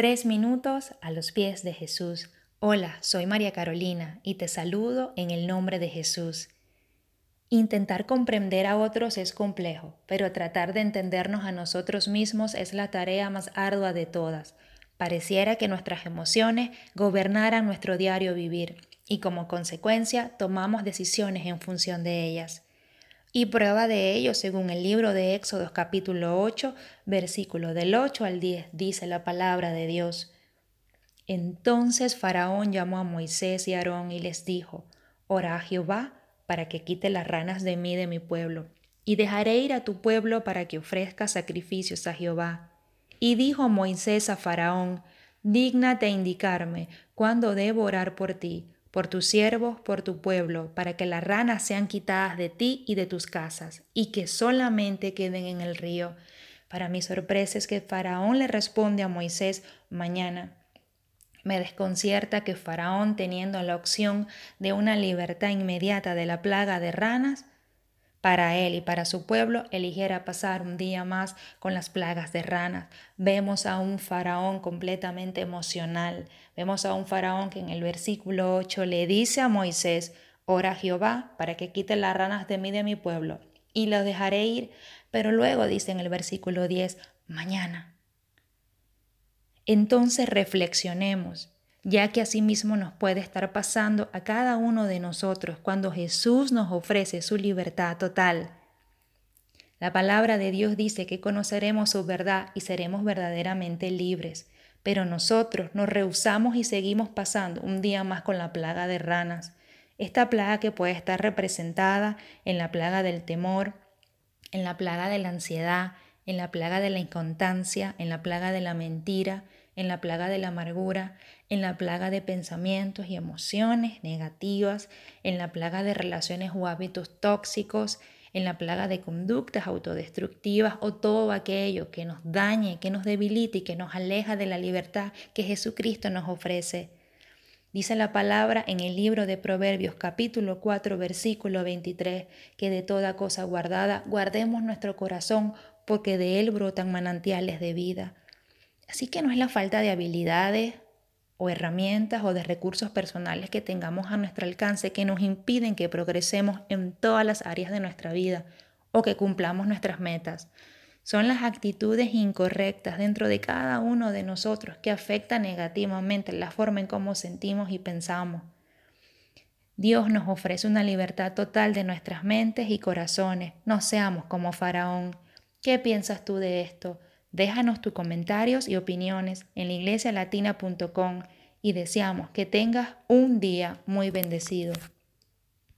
Tres minutos a los pies de Jesús. Hola, soy María Carolina y te saludo en el nombre de Jesús. Intentar comprender a otros es complejo, pero tratar de entendernos a nosotros mismos es la tarea más ardua de todas. Pareciera que nuestras emociones gobernaran nuestro diario vivir y como consecuencia tomamos decisiones en función de ellas. Y prueba de ello, según el libro de Éxodos capítulo 8, versículo del 8 al 10, dice la palabra de Dios. Entonces Faraón llamó a Moisés y Aarón y les dijo, Ora a Jehová para que quite las ranas de mí de mi pueblo, y dejaré ir a tu pueblo para que ofrezca sacrificios a Jehová. Y dijo Moisés a Faraón, Dígnate indicarme cuándo debo orar por ti, por tus siervos, por tu pueblo, para que las ranas sean quitadas de ti y de tus casas, y que solamente queden en el río. Para mi sorpresa es que Faraón le responde a Moisés mañana. Me desconcierta que Faraón, teniendo la opción de una libertad inmediata de la plaga de ranas, para él y para su pueblo, eligiera pasar un día más con las plagas de ranas. Vemos a un faraón completamente emocional. Vemos a un faraón que en el versículo 8 le dice a Moisés, ora a Jehová para que quite las ranas de mí de mi pueblo y los dejaré ir. Pero luego dice en el versículo 10, mañana. Entonces reflexionemos ya que asimismo nos puede estar pasando a cada uno de nosotros cuando Jesús nos ofrece su libertad total. La palabra de Dios dice que conoceremos su verdad y seremos verdaderamente libres, pero nosotros nos rehusamos y seguimos pasando un día más con la plaga de ranas. Esta plaga que puede estar representada en la plaga del temor, en la plaga de la ansiedad, en la plaga de la inconstancia, en la plaga de la mentira, en la plaga de la amargura, en la plaga de pensamientos y emociones negativas, en la plaga de relaciones o hábitos tóxicos, en la plaga de conductas autodestructivas o todo aquello que nos dañe, que nos debilite y que nos aleja de la libertad que Jesucristo nos ofrece. Dice la palabra en el libro de Proverbios capítulo 4 versículo 23 que de toda cosa guardada guardemos nuestro corazón porque de él brotan manantiales de vida. Así que no es la falta de habilidades o herramientas o de recursos personales que tengamos a nuestro alcance que nos impiden que progresemos en todas las áreas de nuestra vida o que cumplamos nuestras metas. Son las actitudes incorrectas dentro de cada uno de nosotros que afectan negativamente la forma en cómo sentimos y pensamos. Dios nos ofrece una libertad total de nuestras mentes y corazones. No seamos como Faraón. ¿Qué piensas tú de esto? Déjanos tus comentarios y opiniones en la iglesialatina.com y deseamos que tengas un día muy bendecido.